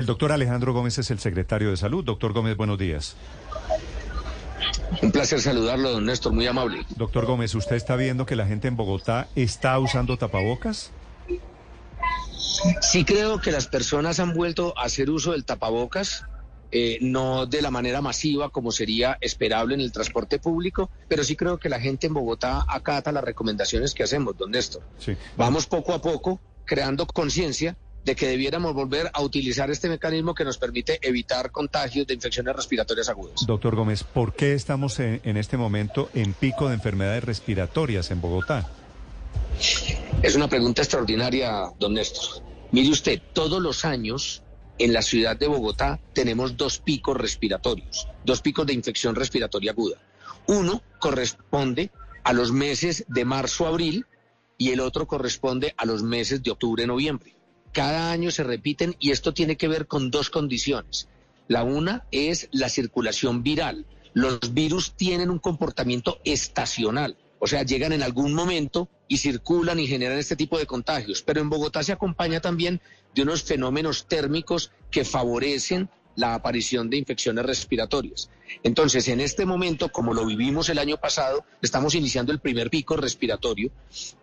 El doctor Alejandro Gómez es el secretario de Salud. Doctor Gómez, buenos días. Un placer saludarlo, don Néstor, muy amable. Doctor Gómez, ¿usted está viendo que la gente en Bogotá está usando tapabocas? Sí creo que las personas han vuelto a hacer uso del tapabocas, eh, no de la manera masiva como sería esperable en el transporte público, pero sí creo que la gente en Bogotá acata las recomendaciones que hacemos, don Néstor. Sí. Vamos poco a poco creando conciencia de que debiéramos volver a utilizar este mecanismo que nos permite evitar contagios de infecciones respiratorias agudas. Doctor Gómez, ¿por qué estamos en, en este momento en pico de enfermedades respiratorias en Bogotá? Es una pregunta extraordinaria, don Néstor. Mire usted, todos los años en la ciudad de Bogotá tenemos dos picos respiratorios, dos picos de infección respiratoria aguda. Uno corresponde a los meses de marzo-abril y el otro corresponde a los meses de octubre-noviembre. Cada año se repiten y esto tiene que ver con dos condiciones. La una es la circulación viral. Los virus tienen un comportamiento estacional, o sea, llegan en algún momento y circulan y generan este tipo de contagios. Pero en Bogotá se acompaña también de unos fenómenos térmicos que favorecen la aparición de infecciones respiratorias. Entonces, en este momento, como lo vivimos el año pasado, estamos iniciando el primer pico respiratorio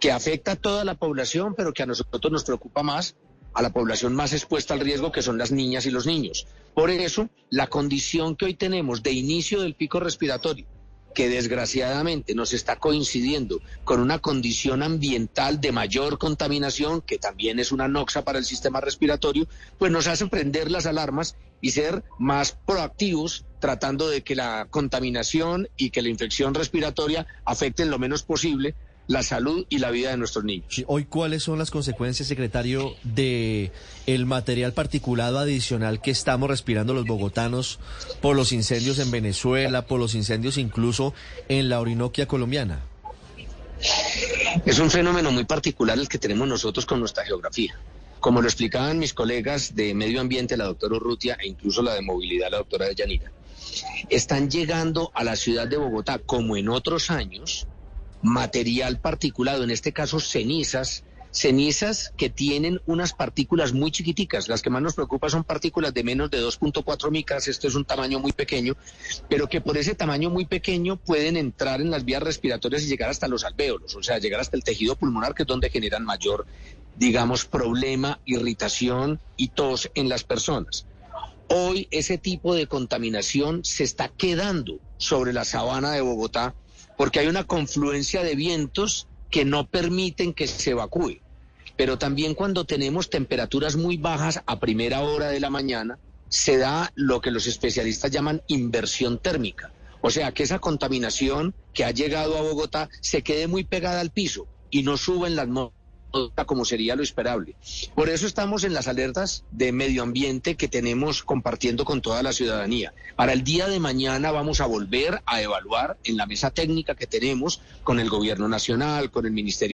que afecta a toda la población, pero que a nosotros nos preocupa más a la población más expuesta al riesgo, que son las niñas y los niños. Por eso, la condición que hoy tenemos de inicio del pico respiratorio, que desgraciadamente nos está coincidiendo con una condición ambiental de mayor contaminación, que también es una noxa para el sistema respiratorio, pues nos hace prender las alarmas y ser más proactivos tratando de que la contaminación y que la infección respiratoria afecten lo menos posible la salud y la vida de nuestros niños. Hoy, ¿cuáles son las consecuencias, secretario, de el material particulado adicional que estamos respirando los bogotanos por los incendios en Venezuela, por los incendios incluso en la Orinoquia colombiana? Es un fenómeno muy particular el que tenemos nosotros con nuestra geografía. Como lo explicaban mis colegas de medio ambiente, la doctora Urrutia, e incluso la de movilidad, la doctora Deyanira, están llegando a la ciudad de Bogotá, como en otros años, material particulado, en este caso cenizas, cenizas que tienen unas partículas muy chiquiticas. Las que más nos preocupan son partículas de menos de 2.4 micras, esto es un tamaño muy pequeño, pero que por ese tamaño muy pequeño pueden entrar en las vías respiratorias y llegar hasta los alvéolos, o sea, llegar hasta el tejido pulmonar, que es donde generan mayor, digamos, problema, irritación y tos en las personas. Hoy ese tipo de contaminación se está quedando sobre la sabana de Bogotá porque hay una confluencia de vientos que no permiten que se evacúe. Pero también cuando tenemos temperaturas muy bajas a primera hora de la mañana, se da lo que los especialistas llaman inversión térmica. O sea, que esa contaminación que ha llegado a Bogotá se quede muy pegada al piso y no sube en la atmósfera como sería lo esperable. Por eso estamos en las alertas de medio ambiente que tenemos compartiendo con toda la ciudadanía. Para el día de mañana vamos a volver a evaluar en la mesa técnica que tenemos con el gobierno nacional, con el Ministerio.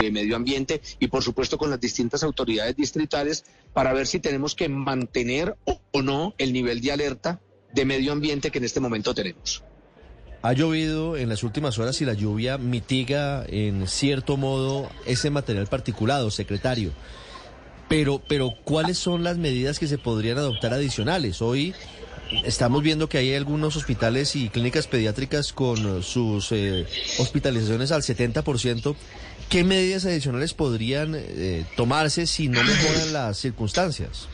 De medio ambiente y por supuesto con las distintas autoridades distritales para ver si tenemos que mantener o, no el nivel de alerta de medio ambiente que en este momento tenemos. Ha llovido en las últimas horas y la lluvia mitiga en cierto modo ese material particulado, secretario. Pero, pero ¿cuáles son las medidas que se podrían adoptar adicionales? Hoy estamos viendo que hay algunos hospitales y clínicas pediátricas con sus eh, hospitalizaciones al 70%. ¿Qué medidas adicionales podrían eh, tomarse si no mejoran las circunstancias?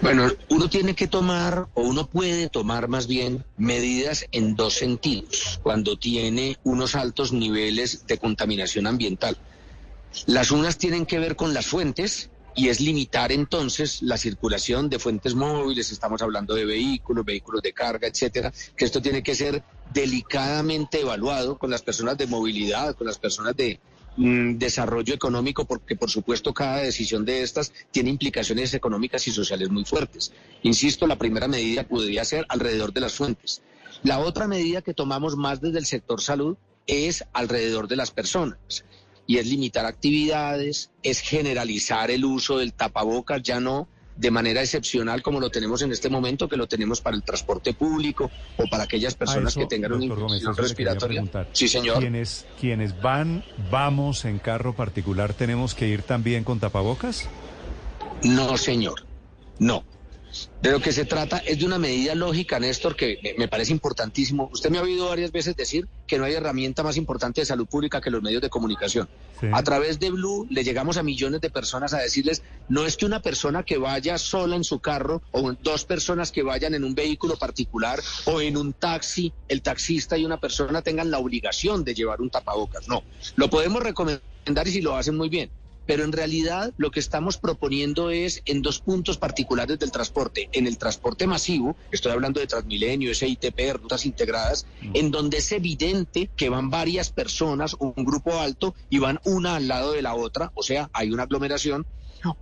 Bueno, uno tiene que tomar, o uno puede tomar más bien, medidas en dos sentidos, cuando tiene unos altos niveles de contaminación ambiental. Las unas tienen que ver con las fuentes, y es limitar entonces la circulación de fuentes móviles, estamos hablando de vehículos, vehículos de carga, etcétera, que esto tiene que ser delicadamente evaluado con las personas de movilidad, con las personas de, Mm, desarrollo económico, porque por supuesto cada decisión de estas tiene implicaciones económicas y sociales muy fuertes. Insisto, la primera medida podría ser alrededor de las fuentes. La otra medida que tomamos más desde el sector salud es alrededor de las personas y es limitar actividades, es generalizar el uso del tapabocas, ya no de manera excepcional como lo tenemos en este momento, que lo tenemos para el transporte público o para aquellas personas que tengan una infección respiratoria. Sí, señor. ¿Quienes, quienes van, vamos en carro particular, tenemos que ir también con tapabocas? No, señor. No. De lo que se trata es de una medida lógica, Néstor, que me parece importantísimo. Usted me ha oído varias veces decir que no hay herramienta más importante de salud pública que los medios de comunicación. A través de Blue le llegamos a millones de personas a decirles, no es que una persona que vaya sola en su carro o dos personas que vayan en un vehículo particular o en un taxi, el taxista y una persona tengan la obligación de llevar un tapabocas. No, lo podemos recomendar y si lo hacen muy bien pero en realidad lo que estamos proponiendo es en dos puntos particulares del transporte. En el transporte masivo, estoy hablando de Transmilenio, SITP, rutas integradas, mm. en donde es evidente que van varias personas, un grupo alto, y van una al lado de la otra, o sea, hay una aglomeración,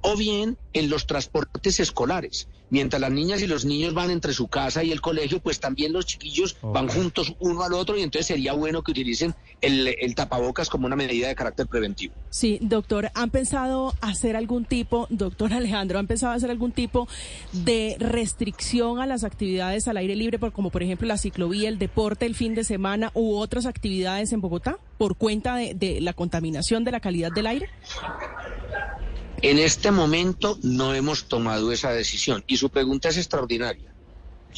o bien en los transportes escolares. Mientras las niñas y los niños van entre su casa y el colegio, pues también los chiquillos van juntos uno al otro y entonces sería bueno que utilicen el, el, tapabocas como una medida de carácter preventivo. Sí, doctor, ¿han pensado hacer algún tipo, doctor Alejandro, ¿han pensado hacer algún tipo de restricción a las actividades al aire libre, como por ejemplo la ciclovía, el deporte el fin de semana u otras actividades en Bogotá por cuenta de, de la contaminación de la calidad del aire? En este momento no hemos tomado esa decisión y su pregunta es extraordinaria.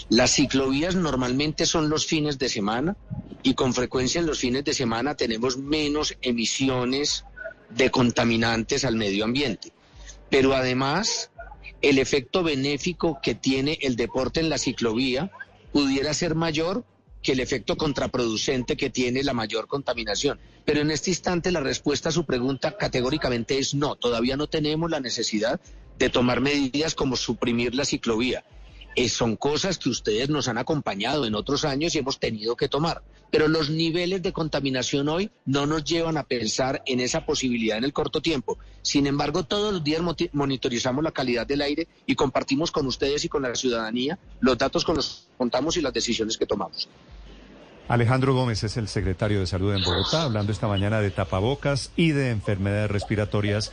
Las ciclovías normalmente son los fines de semana y con frecuencia en los fines de semana tenemos menos emisiones de contaminantes al medio ambiente. Pero además, el efecto benéfico que tiene el deporte en la ciclovía pudiera ser mayor que el efecto contraproducente que tiene la mayor contaminación. Pero en este instante la respuesta a su pregunta categóricamente es no, todavía no tenemos la necesidad de tomar medidas como suprimir la ciclovía. Eh, son cosas que ustedes nos han acompañado en otros años y hemos tenido que tomar. Pero los niveles de contaminación hoy no nos llevan a pensar en esa posibilidad en el corto tiempo. Sin embargo, todos los días monitorizamos la calidad del aire y compartimos con ustedes y con la ciudadanía los datos con los que contamos y las decisiones que tomamos. Alejandro Gómez es el secretario de Salud en Bogotá, hablando esta mañana de tapabocas y de enfermedades respiratorias,